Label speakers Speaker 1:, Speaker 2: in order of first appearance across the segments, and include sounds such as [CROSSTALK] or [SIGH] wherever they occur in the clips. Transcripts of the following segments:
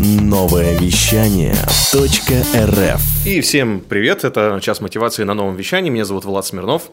Speaker 1: Новое вещание .рф
Speaker 2: И всем привет, это час мотивации на новом вещании. Меня зовут Влад Смирнов.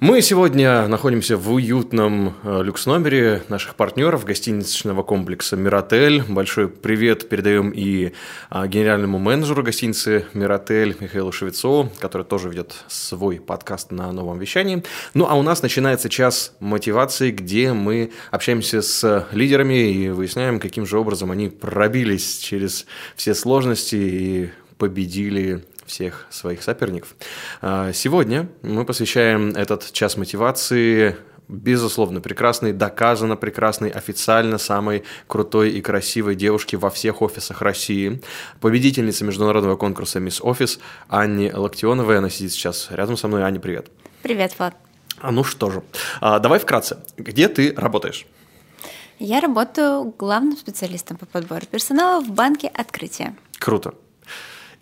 Speaker 2: Мы сегодня находимся в уютном э, люкс-номере наших партнеров гостиничного комплекса «Миротель». Большой привет передаем и а, генеральному менеджеру гостиницы «Миротель» Михаилу Шевецову, который тоже ведет свой подкаст на новом вещании. Ну, а у нас начинается час мотивации, где мы общаемся с лидерами и выясняем, каким же образом они пробились через все сложности и победили всех своих соперников. А, Сегодня мы посвящаем этот час мотивации безусловно, прекрасной, доказанно прекрасной, официально самой крутой и красивой девушке во всех офисах России, победительница международного конкурса «Мисс Офис» Анне Локтионовой. Она сидит сейчас рядом со мной. Аня, привет.
Speaker 3: Привет, Влад.
Speaker 2: А ну что же, а, давай вкратце. Где ты работаешь?
Speaker 3: Я работаю главным специалистом по подбору персонала в банке «Открытие».
Speaker 2: Круто.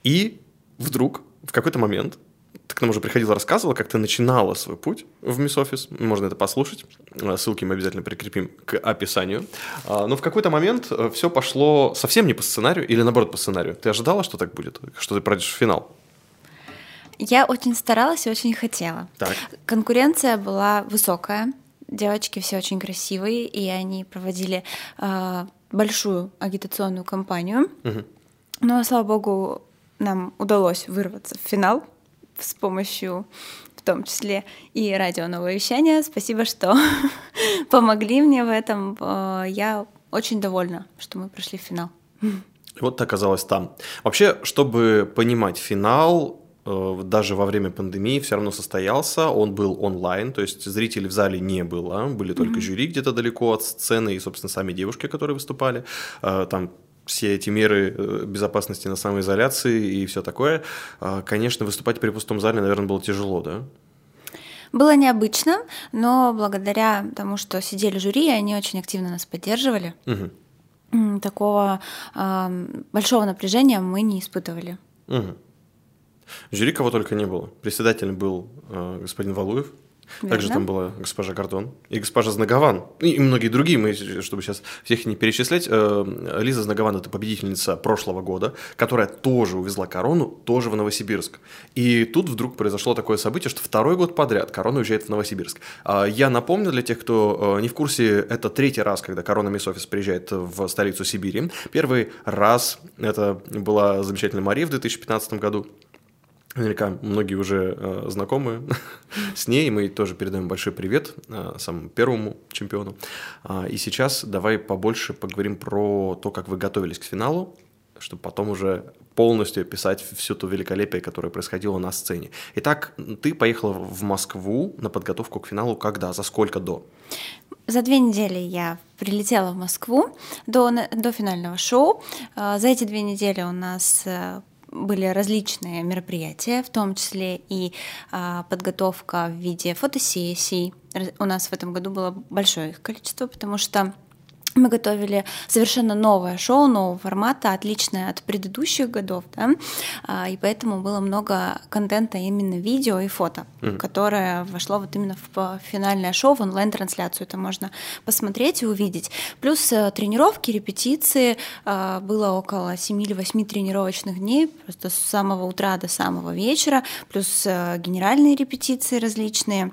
Speaker 2: И вдруг, в какой-то момент, ты к нам уже приходила, рассказывала, как ты начинала свой путь в Мисс Офис. Можно это послушать. А, Ссылки мы обязательно прикрепим к описанию. А, Но в какой-то момент все пошло совсем не по сценарию или наоборот по сценарию. Ты ожидала, что так будет? Что ты пройдешь в финал?
Speaker 3: Я очень старалась и очень хотела.
Speaker 2: Так.
Speaker 3: Конкуренция была высокая. Девочки все очень красивые, и они проводили э, большую агитационную кампанию.
Speaker 2: Мгм.
Speaker 3: Но, слава богу, нам удалось вырваться в финал с помощью, в том числе, и радио «Новое вещание». Спасибо, что [LAUGHS] помогли мне в этом. Э, Я очень довольна, что мы прошли в финал.
Speaker 2: Вот ты оказалась там. Вообще, чтобы понимать финал, э, даже во время пандемии все равно состоялся, он был онлайн, то есть зрителей в зале не было, были только жюри где-то далеко от сцены и, собственно, сами девушки, которые выступали. Э, Там все эти меры э, безопасности на самоизоляции и все такое. Э, Конечно, выступать при пустом зале, наверное, было тяжело, да?
Speaker 3: Было необычно, но благодаря тому, что сидели жюри, они очень активно нас поддерживали. М, Такого ам, большого напряжения мы не испытывали.
Speaker 2: Мгм. Жюри кого только не было. Председателем был э, господин Валуев. Также
Speaker 3: Верно.
Speaker 2: там была госпожа Гордон и госпожа Знагован. И, и многие другие, мы, чтобы сейчас всех не перечислять. э, Лиза Знагован – это победительница прошлого года, которая тоже увезла корону, тоже в Новосибирск. И тут вдруг произошло такое событие, что второй год подряд корона уезжает в Новосибирск. А Я напомню для тех, кто э, не в курсе, это третий раз, когда корона Мисс Офис приезжает в столицу Сибири. Первый раз это была замечательная Мария в 2015 году. Наверняка многие уже э, знакомы [LAUGHS] с ней. Мы тоже передаем большой привет э, самому первому чемпиону. А, и сейчас давай побольше поговорим про то, как вы готовились к финалу, чтобы потом уже полностью описать всю ту великолепие, которое происходило на сцене. Итак, ты поехала в Москву на подготовку к финалу когда? За сколько до?
Speaker 3: За две недели я прилетела в Москву до, до финального шоу. А, За эти две недели у нас э, были различные мероприятия, в том числе и а, подготовка в виде фотосессий. У нас в этом году было большое их количество, потому что мы готовили совершенно новое шоу, нового формата, отличное от предыдущих годов, да, А, и поэтому было много контента именно видео и фото, которое вошло вот именно в финальное шоу, в онлайн-трансляцию. Это можно посмотреть и увидеть. Плюс э, тренировки, репетиции. а, Было около 7 или 8 тренировочных дней, просто с самого утра до самого вечера. Плюс э, генеральные репетиции различные.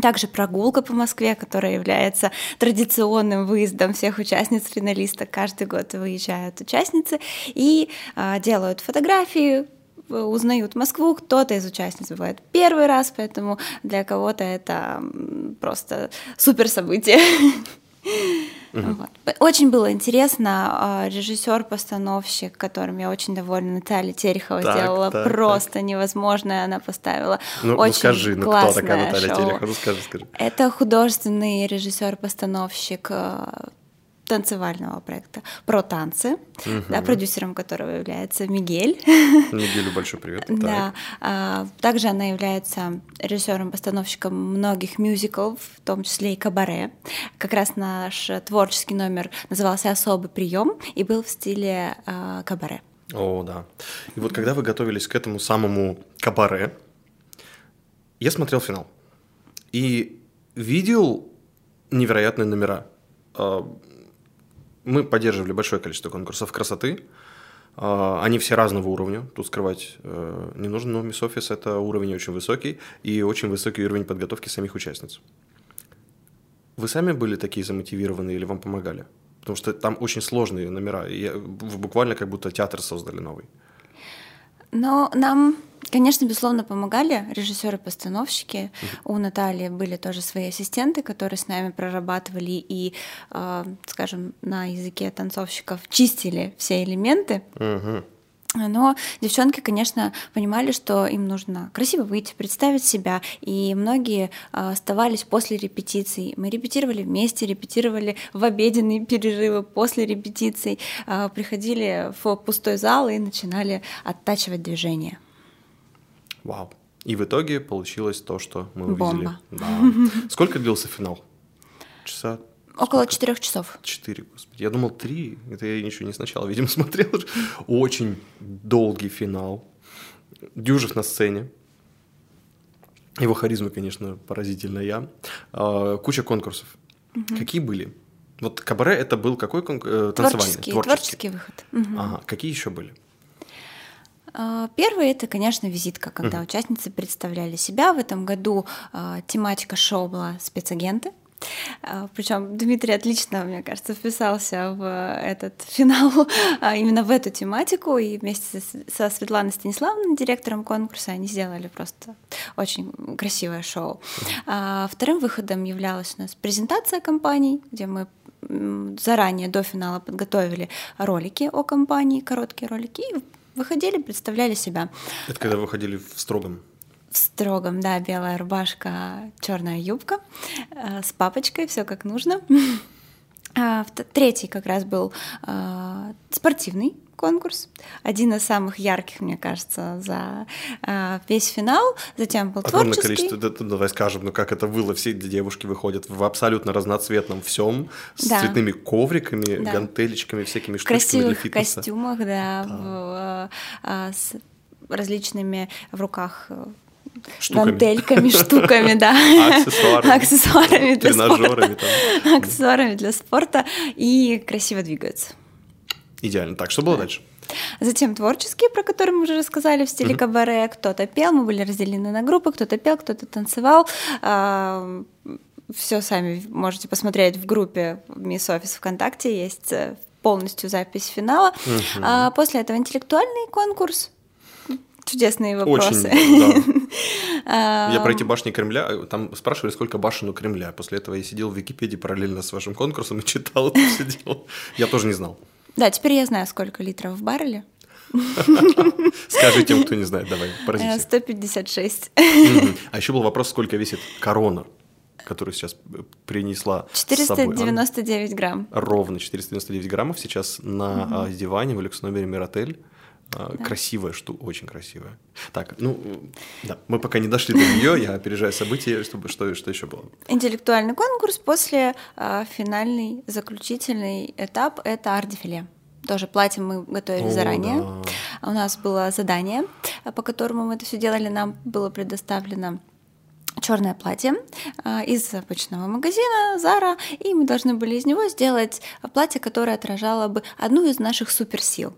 Speaker 3: Также прогулка по Москве, которая является традиционным выездом всех участниц финалисток. Каждый год выезжают участницы и а, делают фотографии, э, узнают Москву. Кто-то из участниц бывает первый раз, поэтому для кого-то это просто супер событие. [LAUGHS] Вот. Очень было интересно. Режиссер-постановщик, которым я очень довольна, Наталья Терехова
Speaker 2: Так,
Speaker 3: сделала
Speaker 2: так,
Speaker 3: просто невозможное. Она поставила
Speaker 2: Ну, ну
Speaker 3: очень
Speaker 2: скажи, ну кто такая Наталья
Speaker 3: шоу.
Speaker 2: Терехова? Ну скажи, скажи.
Speaker 3: Это художественный режиссер-постановщик э, танцевального проекта про танцы, да, продюсером которого является Мигель.
Speaker 2: Неделю большой привет. [LAUGHS]
Speaker 3: Да. А, Также она является режиссером-постановщиком многих мюзиклов, в том числе и кабаре. Как раз наш творческий номер назывался «Особый прием» и был в стиле а, кабаре.
Speaker 2: О, да. И вот когда вы готовились к этому самому кабаре, я смотрел финал и видел невероятные номера. Мы поддерживали большое количество конкурсов красоты. А, Они все разного уровня, тут скрывать э, не нужно, но Miss Office это уровень очень высокий и очень высокий уровень подготовки самих участниц. Вы сами были такие замотивированные или вам помогали? Потому что там очень сложные номера, и буквально как будто театр создали новый.
Speaker 3: Но нам, конечно, безусловно, помогали режиссеры-постановщики. У Натальи были тоже свои ассистенты, которые с нами прорабатывали и, э, скажем, на языке танцовщиков чистили все элементы.
Speaker 2: Мгм.
Speaker 3: Но девчонки, конечно, понимали, что им нужно красиво выйти, представить себя, и многие а, оставались после репетиций. Мы репетировали вместе, репетировали в обеденные перерывы после репетиций, а, приходили в пустой зал и начинали оттачивать движение.
Speaker 2: Вау. И в итоге получилось то, что мы увидели.
Speaker 3: Бомба.
Speaker 2: Да. Сколько длился финал? Часа
Speaker 3: Около четырех часов.
Speaker 2: Четыре, господи. Я думал три. Это я ничего не сначала, видимо, [LAUGHS] смотрел. Очень долгий финал. Дюжев на сцене. Его харизма, конечно, поразительная. А, Куча конкурсов. Какие были? Вот кабаре это был какой конкурс? Танцевальный.
Speaker 3: Творческий, творческий выход. Мгм.
Speaker 2: Ага. Какие еще были?
Speaker 3: А, Первый это, конечно, визитка, когда участницы представляли себя. В этом году а, тематика шоу была спецагенты. Причем Дмитрий отлично, мне кажется, вписался в этот [LAUGHS] финал а, именно в эту тематику. И вместе со Светланой Станиславовной, директором конкурса, они сделали просто очень красивое шоу. А Вторым выходом являлась у нас презентация компаний, где мы заранее до финала подготовили ролики о компании, короткие ролики, и выходили, представляли себя.
Speaker 2: Это когда выходили в строгом.
Speaker 3: В строгом, да, белая рубашка, черная юбка э, с папочкой, все как нужно. А, Третий как раз был э, спортивный конкурс, один из самых ярких, мне кажется, за э, весь финал. Затем был
Speaker 2: Огромное
Speaker 3: творческий.
Speaker 2: количество, да, да, давай скажем, ну как это было, все девушки выходят в абсолютно разноцветном всем, с
Speaker 3: Да.
Speaker 2: цветными ковриками,
Speaker 3: Да.
Speaker 2: гантелечками, всякими
Speaker 3: в
Speaker 2: штучками для
Speaker 3: красивых
Speaker 2: фитнеса.
Speaker 3: костюмах, да, в, э, а, с различными в руках
Speaker 2: Штуками.
Speaker 3: гантельками, штуками, да,
Speaker 2: Аксессуарами.
Speaker 3: аксессуарами для спорта, аксессуарами для спорта и красиво двигаются.
Speaker 2: Идеально. Так, что было дальше?
Speaker 3: Затем творческие, про которые мы уже рассказали в стиле кабаре. Кто-то пел, мы были разделены на группы, кто-то пел, кто-то танцевал. Все сами можете посмотреть в группе Miss Office ВКонтакте, есть э, полностью запись финала. А после этого интеллектуальный конкурс. Чудесные вопросы.
Speaker 2: Очень, да. [LAUGHS] Я про эти башни Кремля, э, там спрашивали, сколько башен у Кремля. После этого я сидел в Википедии параллельно с вашим конкурсом и читал это все дело. Я тоже не знал.
Speaker 3: Да, теперь я знаю, сколько литров в барреле. [LAUGHS]
Speaker 2: Скажи тем, кто не знает, давай, поразите.
Speaker 3: 156.
Speaker 2: Мгм. А еще был вопрос, сколько весит корона, которую сейчас э, принесла с собой. Анна.
Speaker 3: 499 грамм.
Speaker 2: Ровно 499 граммов сейчас на а, диване в люкс-номере Миротель. А, Красивая штука, очень красивая. Так, ну, э, да, мы пока не дошли до нее, я опережаю события, чтобы что, что еще было.
Speaker 3: Интеллектуальный конкурс после а, финальный заключительный этап это арт-дефиле. Тоже платье мы готовили
Speaker 2: О,
Speaker 3: заранее.
Speaker 2: да.
Speaker 3: У нас было задание, а, по которому мы это все делали. Нам было предоставлено черное платье а, из обычного магазина Zara, и мы должны были из него сделать платье, которое отражало бы одну из наших суперсил.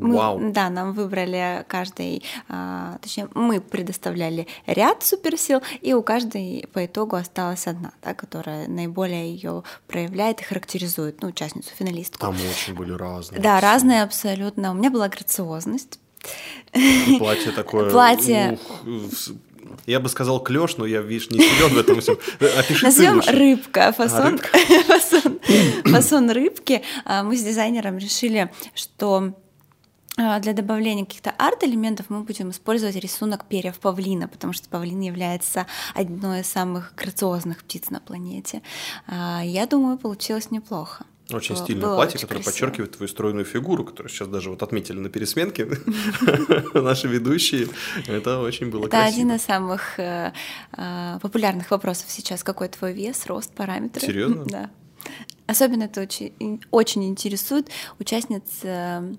Speaker 3: Мы,
Speaker 2: Вау.
Speaker 3: Да, нам выбрали каждый, а, точнее, мы предоставляли ряд суперсил, и у каждой по итогу осталась одна, да, которая наиболее ее проявляет и характеризует, ну, участницу, финалистку.
Speaker 2: Там очень были разные.
Speaker 3: Да, разные абсолютно. У меня была грациозность.
Speaker 2: И Платье такое.
Speaker 3: Платье.
Speaker 2: ух, я бы сказал клеш, но я, видишь, не силен в этом всем. Опиши
Speaker 3: Назовем рыбка, фасон,
Speaker 2: рыбка. [LAUGHS]
Speaker 3: фасон, фасон рыбки. А, Мы с дизайнером решили, что а, для добавления каких-то арт-элементов мы будем использовать рисунок перьев павлина, потому что павлин является одной из самых грациозных птиц на планете. А, Я думаю, получилось неплохо.
Speaker 2: Очень
Speaker 3: Было-
Speaker 2: стильное
Speaker 3: было
Speaker 2: платье,
Speaker 3: очень
Speaker 2: которое
Speaker 3: красиво.
Speaker 2: подчеркивает твою стройную фигуру, которую сейчас даже вот отметили на пересменке [LAUGHS] наши ведущие. Это очень было
Speaker 3: Это
Speaker 2: красиво.
Speaker 3: один из самых э, э, популярных вопросов сейчас. Какой твой вес, рост, параметры?
Speaker 2: Серьезно? [LAUGHS]
Speaker 3: Да. Особенно это очень, очень интересует участниц э,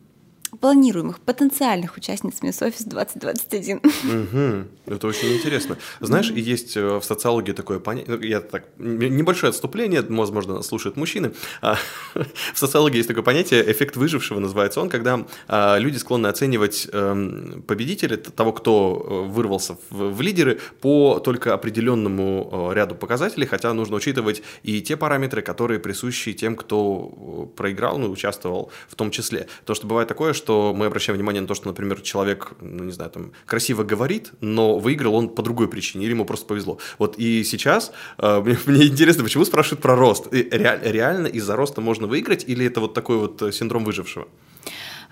Speaker 3: планируемых, потенциальных участниц Miss Office 2021.
Speaker 2: Угу. Это очень интересно. Знаешь, есть э, в социологии такое понятие, ну, я так, небольшое отступление, возможно, слушают мужчины. А, [LAUGHS] в социологии есть такое понятие эффект выжившего, называется он, когда а, люди склонны оценивать эм, победителя, того, кто э, вырвался в, в лидеры, по только определенному э, ряду показателей, хотя нужно учитывать и те параметры, которые присущи тем, кто проиграл, ну, участвовал в том числе. То, что бывает такое, что мы обращаем внимание на то, что, например, человек, ну, не знаю, там, красиво говорит, но выиграл он по другой причине, или ему просто повезло. Вот и сейчас э, [LAUGHS] мне, мне интересно, почему спрашивают про рост? И ре, реально из-за роста можно выиграть, или это вот такой вот э, синдром выжившего?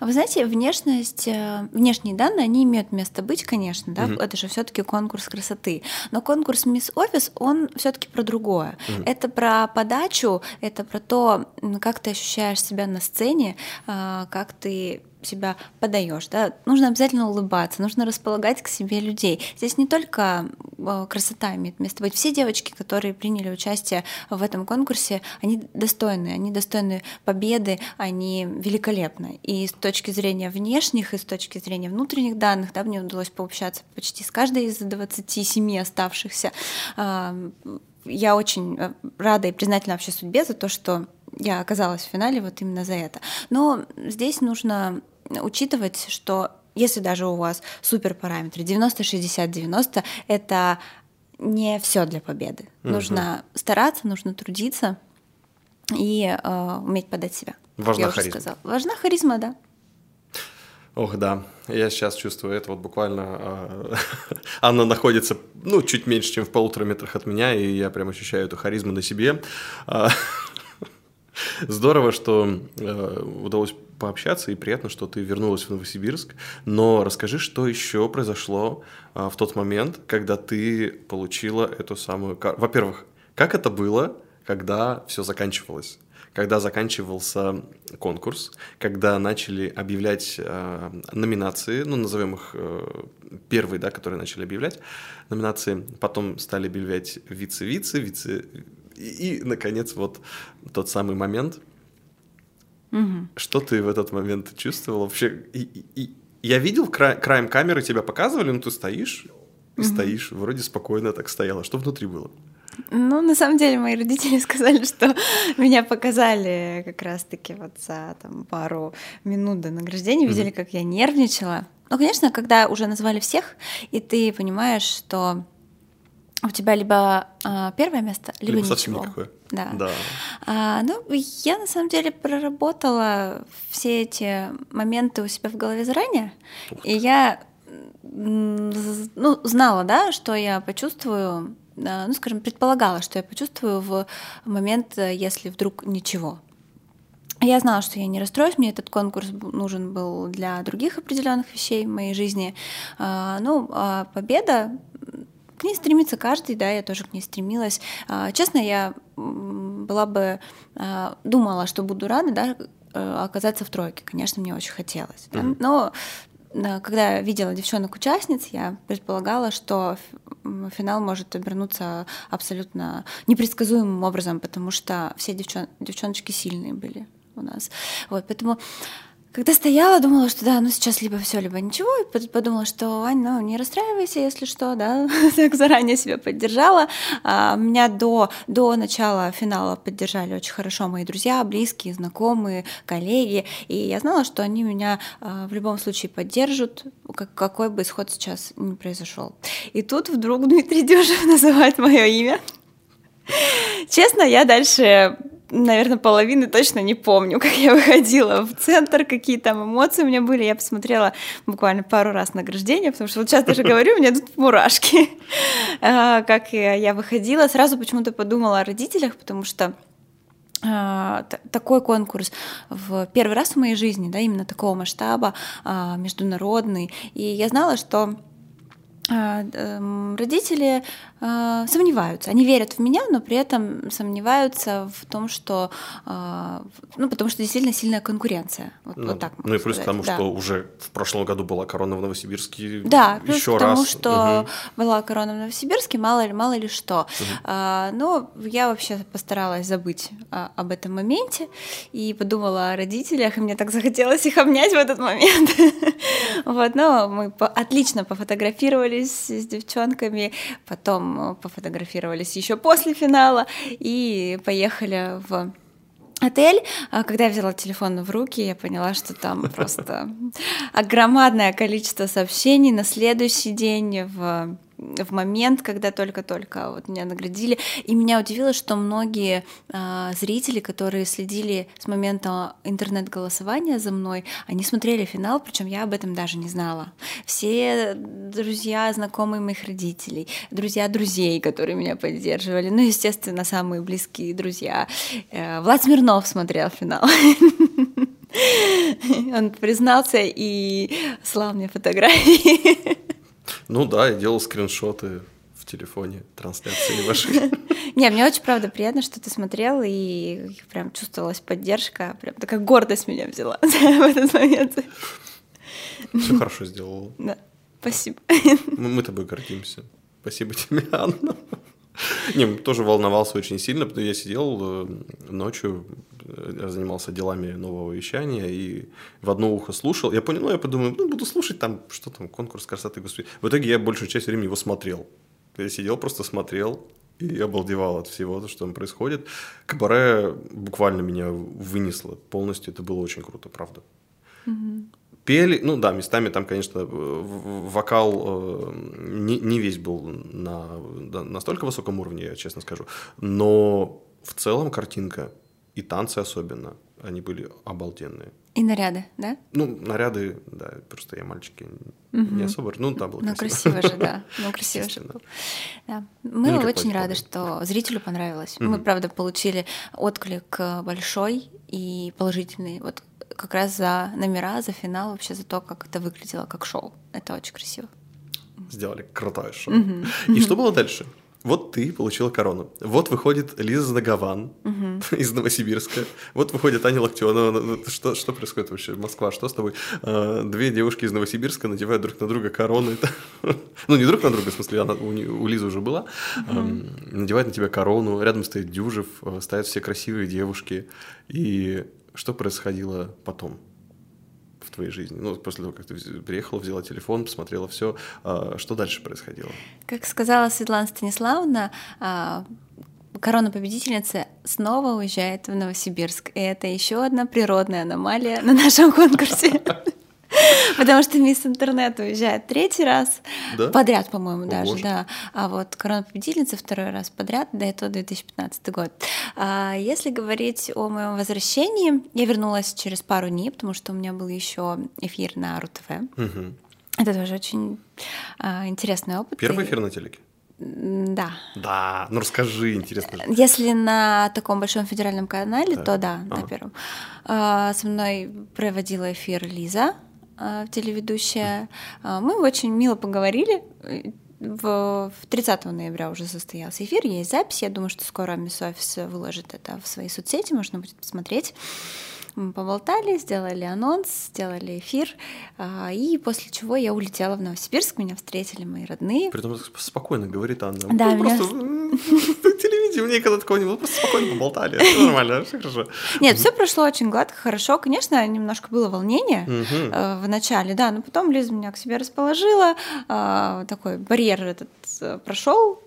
Speaker 3: Вы знаете, внешность, э, внешние данные, они имеют место быть, конечно, да, угу. это же все-таки конкурс красоты. Но конкурс Мисс Офис, он все-таки про другое. Угу. Это про подачу, это про то, как ты ощущаешь себя на сцене, э, как ты себя подаешь, да, нужно обязательно улыбаться, нужно располагать к себе людей. Здесь не только э, красота имеет место быть. Все девочки, которые приняли участие в этом конкурсе, они достойны, они достойны победы, они великолепны. И с точки зрения внешних, и с точки зрения внутренних данных, да, мне удалось пообщаться почти с каждой из 27 оставшихся. Я очень э, рада и признательна вообще судьбе за то, что я оказалась в финале вот именно за это. Но здесь нужно учитывать, что если даже у вас супер параметры 90, 60, 90, это не все для победы. Угу. Нужно стараться, нужно трудиться и э, уметь подать себя.
Speaker 2: Важна я харизма.
Speaker 3: Сказала. Важна харизма, да.
Speaker 2: Ох, да, я сейчас чувствую это вот буквально. Э, [LAUGHS] она находится, ну, чуть меньше, чем в полутора метрах от меня, и я прям ощущаю эту харизму на себе. [LAUGHS] [LAUGHS] Здорово, что э, удалось пообщаться, и приятно, что ты вернулась в Новосибирск. Но расскажи, что еще произошло э, в тот момент, когда ты получила эту самую карту. Во-первых, как это было, когда все заканчивалось? Когда заканчивался конкурс, когда начали объявлять э, номинации, ну, назовем их э, первые, да, которые начали объявлять номинации, потом стали объявлять вице-вице, вице и, и, наконец, вот тот самый момент. Угу. Что ты в этот момент чувствовал вообще? И, и, и я видел кра краем камеры тебя показывали, но ты стоишь и угу. стоишь, вроде спокойно так стояла. Что внутри было?
Speaker 3: Ну, на самом деле, мои родители [LAUGHS] сказали, что меня показали как раз-таки вот за там, пару минут до награждения, видели, mm как я нервничала. Ну, конечно, когда уже назвали всех, и ты понимаешь, что у тебя либо а, первое место, либо, либо ничего. никакое. Да. да. А, ну, я на самом деле проработала все эти моменты у себя в голове заранее, и я ну, знала, да, что я почувствую, ну, скажем, предполагала, что я почувствую в момент, если вдруг ничего. Я знала, что я не расстроюсь, мне этот конкурс нужен был для других определенных вещей в моей жизни. А, ну, а победа к ней стремится каждый, да, я тоже к ней стремилась. А, честно, я была бы а, думала, что буду рада, да, э, оказаться в тройке. Конечно, мне очень хотелось. Да? Но когда я видела девчонок-участниц, я предполагала, что финал может обернуться абсолютно непредсказуемым образом, потому что все девчон... девчоночки сильные были у нас. Вот, поэтому когда стояла, думала, что да, ну сейчас либо все, либо ничего, и подумала, что Ань, ну не расстраивайся, если что, да, [LAUGHS] так заранее себя поддержала. А, меня до, до начала финала поддержали очень хорошо мои друзья, близкие, знакомые, коллеги, и я знала, что они меня а, в любом случае поддержат, как, какой бы исход сейчас не произошел. И тут вдруг Дмитрий Дюжев [LAUGHS] называет мое имя. Честно, я дальше наверное, половины точно не помню, [LAUGHS] как я выходила в центр, какие там эмоции у меня были. Я посмотрела буквально пару раз награждение, потому что вот сейчас даже [LAUGHS] говорю, у меня тут мурашки. [LAUGHS] А, как я выходила, сразу почему-то подумала о родителях, потому что а, такой конкурс в первый раз в моей жизни, да, именно такого масштаба, а, международный. И я знала, что родители а, сомневаются. Они верят в меня, но при этом сомневаются в том, что, а, ну, потому что действительно сильная конкуренция. Вот,
Speaker 2: Ну,
Speaker 3: вот так
Speaker 2: ну и плюс
Speaker 3: сказать.
Speaker 2: к тому,
Speaker 3: Да.
Speaker 2: что уже в прошлом году была корона в Новосибирске.
Speaker 3: Да, плюс
Speaker 2: еще
Speaker 3: к тому,
Speaker 2: раз.
Speaker 3: что
Speaker 2: Мгм.
Speaker 3: была корона в Новосибирске, мало ли, мало ли что. А, но я вообще постаралась забыть а, об этом моменте и подумала о родителях, и мне так захотелось их обнять в этот момент. [LAUGHS] Вот, но мы по- отлично пофотографировались с девчонками, потом э, пофотографировались еще после финала и поехали в отель. А Когда я взяла телефон в руки, я поняла, что там [LAUGHS] просто огромадное количество сообщений на следующий день в в момент, когда только-только вот меня наградили. И меня удивило, что многие а, зрители, которые следили с момента интернет-голосования за мной, они смотрели финал, причем я об этом даже не знала. Все друзья, знакомые моих родителей, друзья друзей, которые меня поддерживали, ну, естественно, самые близкие друзья. Э, Влад Смирнов смотрел финал. [LAUGHS] Он признался и слал мне фотографии. [LAUGHS]
Speaker 2: Ну да, я делал скриншоты в телефоне трансляции [LAUGHS] вашей.
Speaker 3: Не, мне очень, правда, приятно, что ты смотрел, и прям чувствовалась поддержка, прям такая гордость меня взяла [LAUGHS] в этот момент.
Speaker 2: Все хорошо сделал.
Speaker 3: Да, спасибо.
Speaker 2: Мы, мы тобой гордимся. Спасибо тебе, Анна. Не, тоже волновался очень сильно, потому что я сидел э, ночью, я занимался делами нового вещания и в одно ухо слушал. Я понял, ну, я подумал, ну, буду слушать там, что там, конкурс красоты, господи. В итоге я большую часть времени его смотрел. Я сидел, просто смотрел и обалдевал от всего, что там происходит. Кабаре буквально меня вынесло полностью, это было очень круто, правда. Пели, ну да, местами там, конечно, вокал э, не, не весь был на настолько высоком уровне, я честно скажу, но в целом картинка и танцы особенно, они были обалденные.
Speaker 3: И наряды, да?
Speaker 2: Ну, наряды, да, просто я мальчики не особо, ну да, было
Speaker 3: Ну,
Speaker 2: красиво.
Speaker 3: красиво же, да. [LAUGHS] Ну, красиво же было. Да.
Speaker 2: Ну,
Speaker 3: Мы
Speaker 2: как
Speaker 3: очень рады, что зрителю понравилось. Мы,
Speaker 2: Мгм.
Speaker 3: правда, получили отклик э, большой и положительный. Вот как раз за номера, за финал, вообще за то, как это выглядело как шоу. Это очень красиво.
Speaker 2: Сделали крутое шоу. И что было дальше? Вот ты получила корону. Вот выходит Лиза Знагован из Новосибирска. Вот выходит Аня Локтенова. Ну, ну, Что, что происходит вообще? Москва, что с тобой? А, Две девушки из Новосибирска надевают друг на друга короны. Ну, не друг на друга, в смысле, она у, Лизы уже была. Ам, Надевает на тебя корону. Рядом стоит Дюжев, э, стоят все красивые девушки. И что происходило потом? Твоей жизни? Ну, после того, как ты приехала, взяла телефон, посмотрела все, что дальше происходило?
Speaker 3: Как сказала Светлана Станиславовна, а, корона победительницы снова уезжает в Новосибирск. И это еще одна природная аномалия на нашем конкурсе. [LAUGHS] Потому что мисс Интернет уезжает третий раз
Speaker 2: Да?
Speaker 3: подряд, по-моему,
Speaker 2: О,
Speaker 3: даже,
Speaker 2: боже.
Speaker 3: да. А вот корона победительницы второй раз подряд, до этого 2015 год. А если говорить о моем возвращении, я вернулась через пару дней, потому что у меня был еще эфир на РУ-ТВ.
Speaker 2: Мгм.
Speaker 3: Это тоже очень а, интересный опыт.
Speaker 2: Первый эфир на телеке?
Speaker 3: Да.
Speaker 2: Да, ну расскажи, интересно. же.
Speaker 3: Если на таком большом федеральном канале,
Speaker 2: Так.
Speaker 3: то да, на
Speaker 2: Ага.
Speaker 3: первом. А, Со мной проводила эфир Лиза, а, телеведущая. А, Мы очень мило поговорили. В в 30 ноября уже состоялся эфир, есть запись. Я думаю, что скоро Мисс Офис выложит это в свои соцсети, можно будет посмотреть. Мы поболтали, сделали анонс, сделали эфир, и после чего я улетела в Новосибирск, меня встретили мои родные.
Speaker 2: Притом сп- спокойно говорит Анна.
Speaker 3: Да,
Speaker 2: Ну,
Speaker 3: меня-
Speaker 2: просто [LAUGHS] м, телевидение, мне когда такого не было, просто спокойно поболтали. Всё нормально, все хорошо.
Speaker 3: Нет, все прошло очень гладко, хорошо. Конечно, немножко было волнение э, в начале, да, но потом Лиза меня к себе расположила, э, такой барьер этот прошел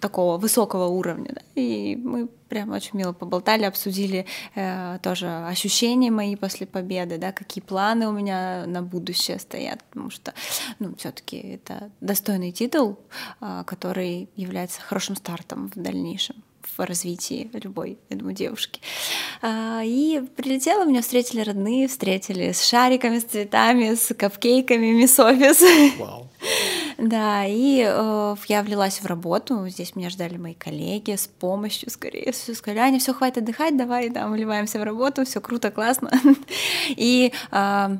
Speaker 3: такого высокого уровня, да, и мы прям очень мило поболтали, обсудили э, тоже ощущения мои после победы, да, какие планы у меня на будущее стоят, потому что, ну, все-таки это достойный титул, э, который является хорошим стартом в дальнейшем в развитии любой, я думаю, девушки. А, И прилетела, меня встретили родные, встретили с шариками, с цветами, с капкейками, мисс офис. Да, и э, я влилась в работу. Здесь меня ждали мои коллеги с помощью, скорее всего. Сказали, Аня, все, хватит отдыхать, давай, там, вливаемся в работу, все круто, классно. [LAUGHS] И а,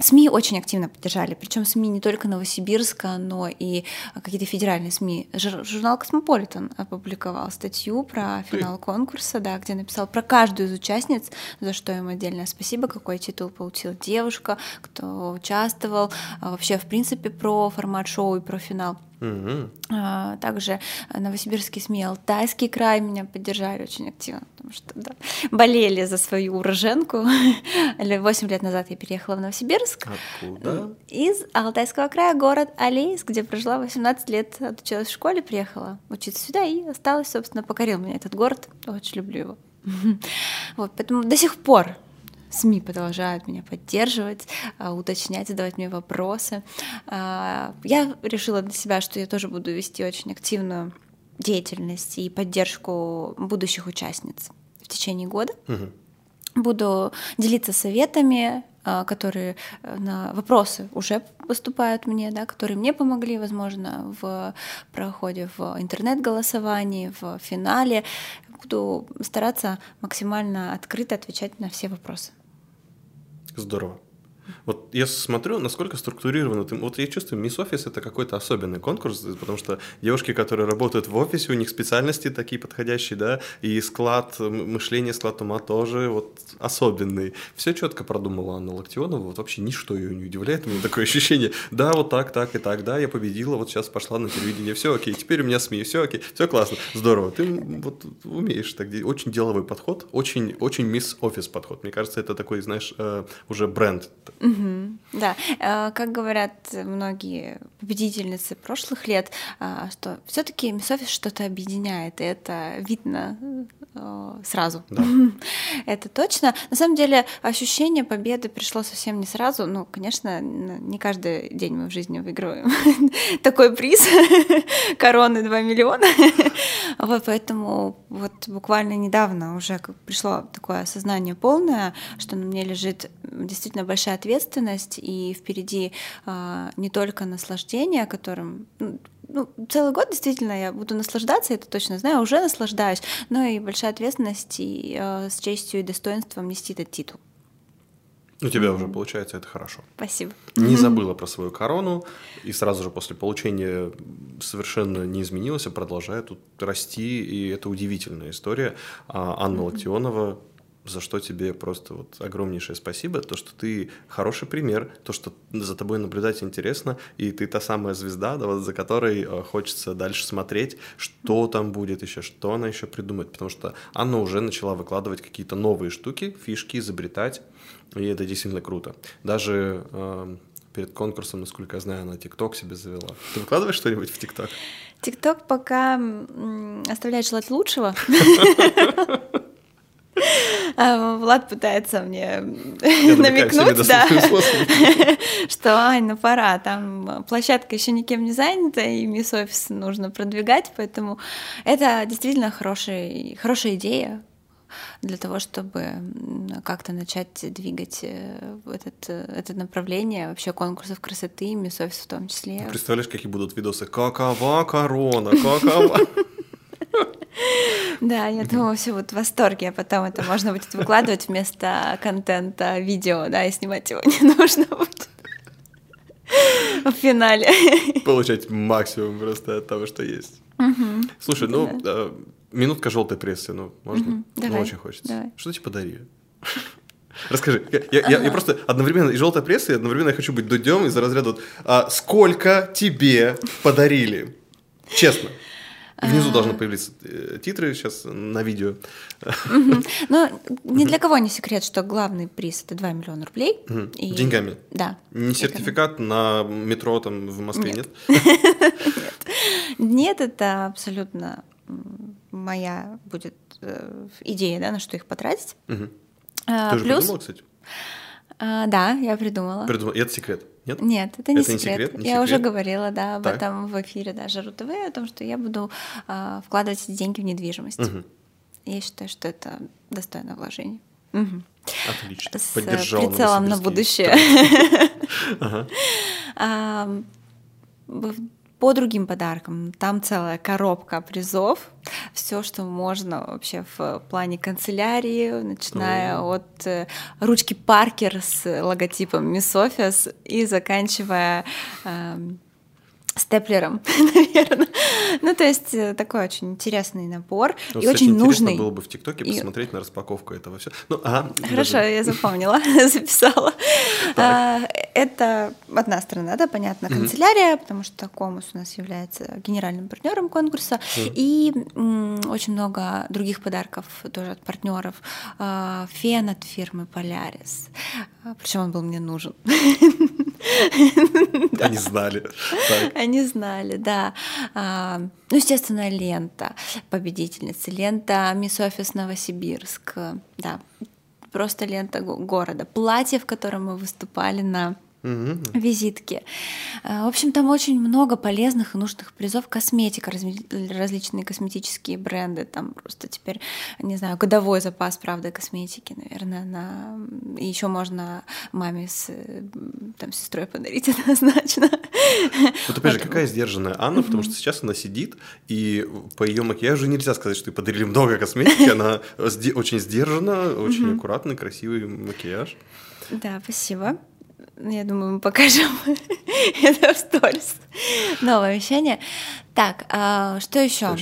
Speaker 3: СМИ очень активно поддержали, причем СМИ не только Новосибирска, но и какие-то федеральные СМИ. Журнал «Космополитен» опубликовал статью про финал конкурса, да, где написал про каждую из участниц, за что им отдельное спасибо, какой титул получила девушка, кто участвовал, а вообще, в принципе, про формат шоу и про финал. Угу. Также новосибирские СМИ Алтайский край меня поддержали очень активно, потому что да, болели за свою уроженку. [LAUGHS] Восемь лет назад я переехала в Новосибирск.
Speaker 2: Откуда?
Speaker 3: Из Алтайского края, город Алейск, где прожила 18 лет, отучилась в школе, приехала учиться сюда и осталась, собственно, покорил меня этот город. Очень люблю его. [LAUGHS] Вот, поэтому до сих пор СМИ продолжают меня поддерживать, а, уточнять, задавать мне вопросы. А, я решила для себя, что я тоже буду вести очень активную деятельность и поддержку будущих участниц в течение года. Угу. Буду делиться советами, а, которые э, на вопросы уже поступают мне, да, которые мне помогли, возможно, в проходе в интернет-голосовании, в финале. Буду стараться максимально открыто отвечать на все вопросы.
Speaker 2: Здорово. Вот я смотрю, насколько структурировано. Ты, вот я чувствую, Мисс Офис это какой-то особенный конкурс, потому что девушки, которые работают в офисе, у них специальности такие подходящие, да, и склад мышления, склад ума тоже вот особенный. Все четко продумала Анна Локтионова, вот вообще ничто ее не удивляет. У меня такое ощущение, да, вот так, так и так, да, я победила, вот сейчас пошла на телевидение, все окей, теперь у меня СМИ, все окей, все классно, здорово. Ты вот умеешь так, очень деловой подход, очень, очень Мисс Офис подход. Мне кажется, это такой, знаешь, э, уже бренд.
Speaker 3: Угу. Да, э, как говорят многие победительницы прошлых лет, э, что все-таки Мисс Офис что-то объединяет, и это видно э, сразу. Да. [LAUGHS] это точно. На самом деле ощущение победы пришло совсем не сразу. Ну, конечно, не каждый день мы в жизни выигрываем [LAUGHS] такой приз [LAUGHS] короны 2 миллиона. вот поэтому вот буквально недавно уже пришло такое осознание полное, что на мне лежит действительно большая ответственность, и впереди а, не только наслаждение, которым ну, ну, целый год действительно я буду наслаждаться, это точно знаю, уже наслаждаюсь, но и большая ответственность и э, с честью и достоинством нести этот титул.
Speaker 2: У тебя уже получается это хорошо.
Speaker 3: Спасибо.
Speaker 2: Не [LAUGHS] забыла про свою корону и сразу же после получения совершенно не изменилась, а продолжает тут расти, и это удивительная история. А Анна. Локтионова за что тебе просто вот огромнейшее спасибо, то, что ты хороший пример, то, что за тобой наблюдать интересно, и ты та самая звезда, да, вот за которой э, хочется дальше смотреть, что там будет еще, что она еще придумает, потому что Анна уже начала выкладывать какие-то новые штуки, фишки, изобретать, и это действительно круто. Даже э, перед конкурсом, насколько я знаю, она ТикТок себе завела. Ты выкладываешь что-нибудь в ТикТок?
Speaker 3: ТикТок пока оставляет желать лучшего. [LAUGHS] А, Влад пытается мне намекнуть, да, [LAUGHS] что, Ань, ну пора, там площадка еще никем не занята, и мисс офис нужно продвигать, поэтому это действительно хорошая, хорошая идея, для того, чтобы как-то начать двигать э, этот, это направление вообще конкурсов красоты, мисс офис в том числе.
Speaker 2: Представляешь, какие будут видосы? Какова корона? Какова? [LAUGHS]
Speaker 3: Да, я думаю, все вот в восторге, а потом это можно будет выкладывать вместо контента видео, да, и снимать его [LAUGHS] не нужно будет в финале.
Speaker 2: Получать максимум просто от того, что есть. Слушай, ну, э, минутка желтой прессы, ну, можно? Ну, очень хочется. Что тебе подарили? [LAUGHS] Расскажи. Я, я, я просто одновременно и желтая пресса, и одновременно я хочу быть дудем из-за разряда вот, а сколько тебе подарили? Честно. Внизу должны появиться э, титры сейчас на видео. [LAUGHS]
Speaker 3: Но ни для кого не секрет, что главный приз это 2 миллиона рублей.
Speaker 2: Деньгами?
Speaker 3: Да.
Speaker 2: Не сертификат на метро там в Москве, нет?
Speaker 3: Нет, [LAUGHS] это абсолютно моя будет э, идея, да, на что их потратить.
Speaker 2: А, Ты уже придумала, кстати?
Speaker 3: А, да, я придумала.
Speaker 2: Придумала. И это секрет? Нет?
Speaker 3: Нет, это не, это секрет. не секрет. Не я секрет? уже говорила, да, об так. этом в эфире даже РУ-ТВ, о том, что я буду а, вкладывать эти деньги в недвижимость. Угу. Я считаю, что это достойное вложение. Угу.
Speaker 2: Отлично.
Speaker 3: С Поддержал прицелом на будущее. [LAUGHS] по другим подаркам там целая коробка призов, все, что можно вообще в плане канцелярии, начиная mm. от э, ручки Паркер с логотипом Miss Office и заканчивая э, степлером, [LAUGHS] наверное. Ну, то есть э, такой очень интересный набор
Speaker 2: ну,
Speaker 3: и очень нужный.
Speaker 2: было бы в ТикТоке посмотреть и... на распаковку этого все. Ну, ага,
Speaker 3: Хорошо, даже... я [LAUGHS] запомнила, [LAUGHS] записала. А, это одна сторона, да, понятно, канцелярия, потому что Комус у нас является генеральным партнером конкурса, и очень много других подарков тоже от партнеров. А, фен от фирмы Polaris, а, причем он был мне нужен.
Speaker 2: Они знали.
Speaker 3: Они знали, да. А, ну, естественно, лента победительницы, лента Мисс Офис Новосибирск, да, просто лента города, платье, в котором мы выступали на угу. визитки. Э, в общем, там очень много полезных и нужных призов. Косметика, различные косметические бренды. Там просто теперь, не знаю, годовой запас, правда, косметики, наверное, на... И еще можно маме с там, сестрой подарить [LAUGHS] однозначно.
Speaker 2: Вот опять же, какая сдержанная Анна, потому что сейчас она сидит, и по ее макияжу нельзя сказать, что ей подарили много косметики. Она очень сдержана, очень аккуратный, красивый макияж.
Speaker 3: Да, спасибо. Я думаю, мы покажем [LAUGHS] это в сторис. Новое вещание. Так, а что еще?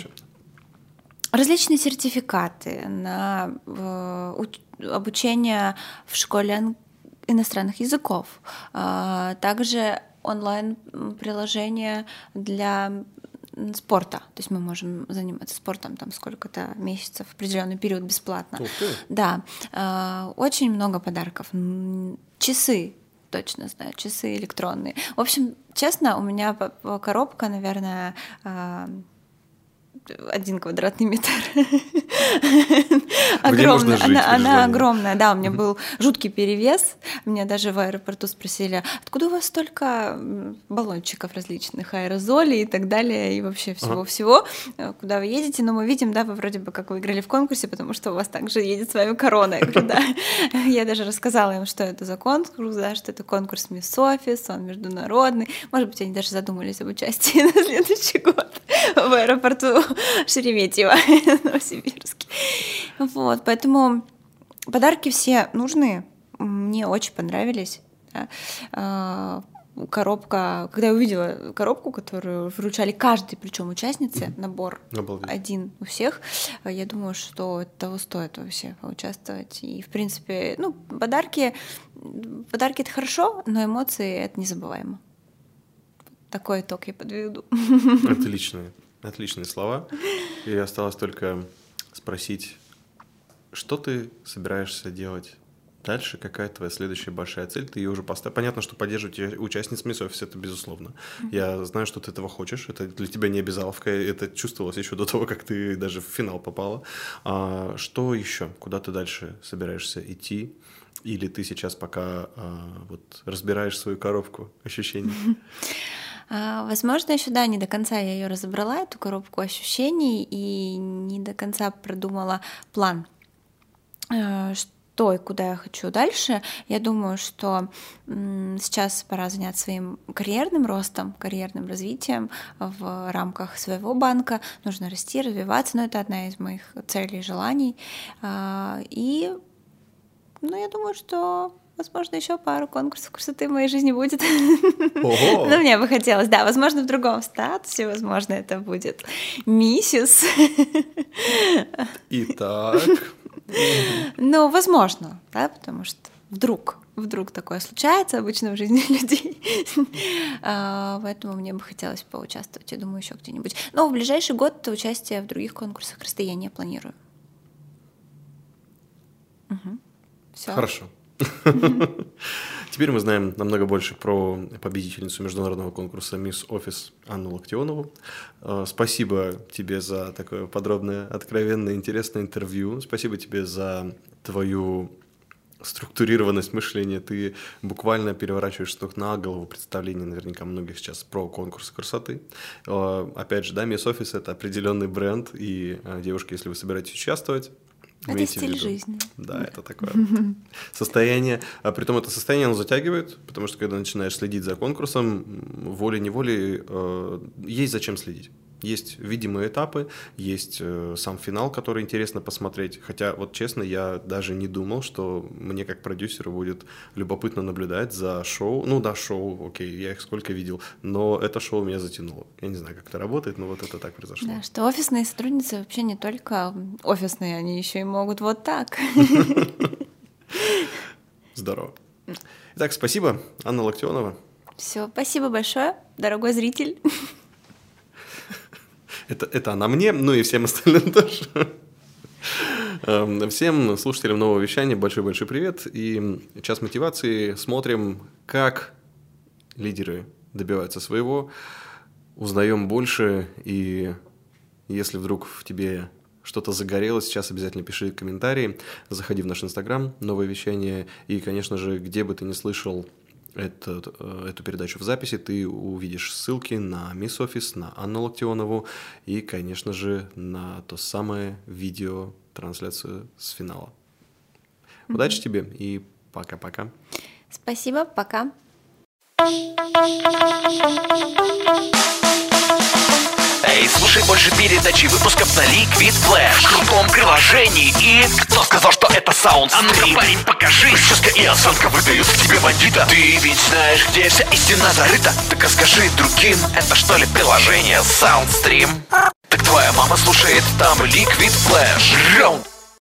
Speaker 3: Различные сертификаты на э, обучение в школе иностранных языков. А, также онлайн-приложение для спорта. То есть мы можем заниматься спортом там сколько-то месяцев, определенный период бесплатно. Да. А, очень много подарков. Часы точно знаю, часы электронные. В общем, честно, у меня коробка, наверное, а, один квадратный метр. огромная. Она, она огромная, да. У меня был жуткий перевес. Меня даже в аэропорту спросили, откуда у вас столько баллончиков различных, аэрозолей и так далее, и вообще всего-всего, ага. куда вы едете. Но мы видим, да, вы вроде бы как выиграли в конкурсе, потому что у вас также едет с вами корона. Я говорю, да. [LAUGHS] Я даже рассказала им, что это за конкурс, да, что это конкурс Мисс Офис, он международный. Может быть, они даже задумались об участии [LAUGHS] на следующий год в аэропорту Шереметьево, [LAUGHS] Новосибирске. Вот, поэтому подарки все нужные, мне очень понравились. Да. А, коробка, когда я увидела коробку, которую вручали каждой, причем участнице, mm-hmm. набор Обалдеть. один у всех, я думаю, что того стоит вообще поучаствовать. И, в принципе, ну, подарки, подарки это хорошо, но эмоции это незабываемо. Такой итог я подведу.
Speaker 2: Отличные. Отличные слова. И осталось только спросить, что ты собираешься делать дальше? Какая твоя следующая большая цель? Ты ее уже поставил. Понятно, что поддерживать участниц Miss Office это безусловно. Я знаю, что ты этого хочешь. Это для тебя не обязаловка. Это чувствовалось еще до того, как ты даже в финал попала. А что еще? Куда ты дальше собираешься идти? Или ты сейчас пока а, вот разбираешь свою коробку ощущений?
Speaker 3: А, [LAUGHS] возможно, еще да, не до конца я ее разобрала, эту коробку ощущений, и не до конца продумала план, э, что и куда я хочу дальше. Я думаю, что сейчас пора заняться своим карьерным ростом, карьерным развитием в рамках своего банка. Нужно расти, развиваться, но это одна из моих целей и желаний. А, и ну, я думаю, что Возможно, еще пару конкурсов красоты в моей жизни будет. Ого. [LAUGHS] Ну, мне бы хотелось, да, возможно, в другом статусе, возможно, это будет миссис.
Speaker 2: Итак.
Speaker 3: Ну, возможно, да, потому что вдруг, вдруг такое случается обычно в жизни [LAUGHS] людей. А, поэтому мне бы хотелось поучаствовать, я думаю, еще где-нибудь. Но в ближайший год участие в других конкурсах красоты я не планирую.
Speaker 2: Угу. Все. Хорошо. [LAUGHS] Теперь мы знаем намного больше про победительницу международного конкурса «Мисс Офис» Анну Локтионову. Э, спасибо тебе за такое подробное, откровенное, интересное интервью. Спасибо тебе за твою структурированность мышления, ты буквально переворачиваешь с на голову представление наверняка многих сейчас про конкурс красоты. Э, опять же, да, Miss Office — это определенный бренд, и, э, девушки, если вы собираетесь участвовать,
Speaker 3: Это стиль
Speaker 2: виду.
Speaker 3: жизни.
Speaker 2: Да, это такое состояние. А при том это состояние оно затягивает, потому что когда начинаешь следить за конкурсом, волей-неволей э, есть зачем следить. Есть видимые этапы, есть э, сам финал, который интересно посмотреть. Хотя, вот честно, я даже не думал, что мне как продюсеру будет любопытно наблюдать за шоу. Ну да, шоу, окей, я их сколько видел, но это шоу меня затянуло. Я не знаю, как это работает, но вот это так произошло.
Speaker 3: Да, что офисные сотрудницы вообще не только офисные, они еще и могут вот так. [LAUGHS]
Speaker 2: Здорово. Итак, спасибо, Анна Локтионова.
Speaker 3: Все, спасибо большое, дорогой зритель.
Speaker 2: Это, это она мне, ну и всем остальным [LAUGHS] тоже. Эм, Всем слушателям нового вещания большой-большой привет. И час мотивации. Смотрим, как лидеры добиваются своего, узнаем больше, и если вдруг в тебе что-то загорелось, сейчас обязательно пиши комментарии, заходи в наш инстаграм, новое вещание, и, конечно же, где бы ты не слышал этот, э, эту передачу в записи, ты увидишь ссылки на Мисс Офис, на Анну Локтионову и, конечно же, на то самое видео трансляцию с финала. Удачи тебе и пока-пока.
Speaker 3: Спасибо, пока.
Speaker 4: Эй, слушай больше передачи выпусков на Liquid Flash. В крутом приложении и... Кто сказал, что это саунд А ну-ка, парень, покажи. Прическа и осанка выдают в тебе бандита. Ты ведь знаешь, где вся истина зарыта. Так расскажи другим, это что ли приложение Soundstream? Так твоя мама слушает там Liquid Flash. Раунд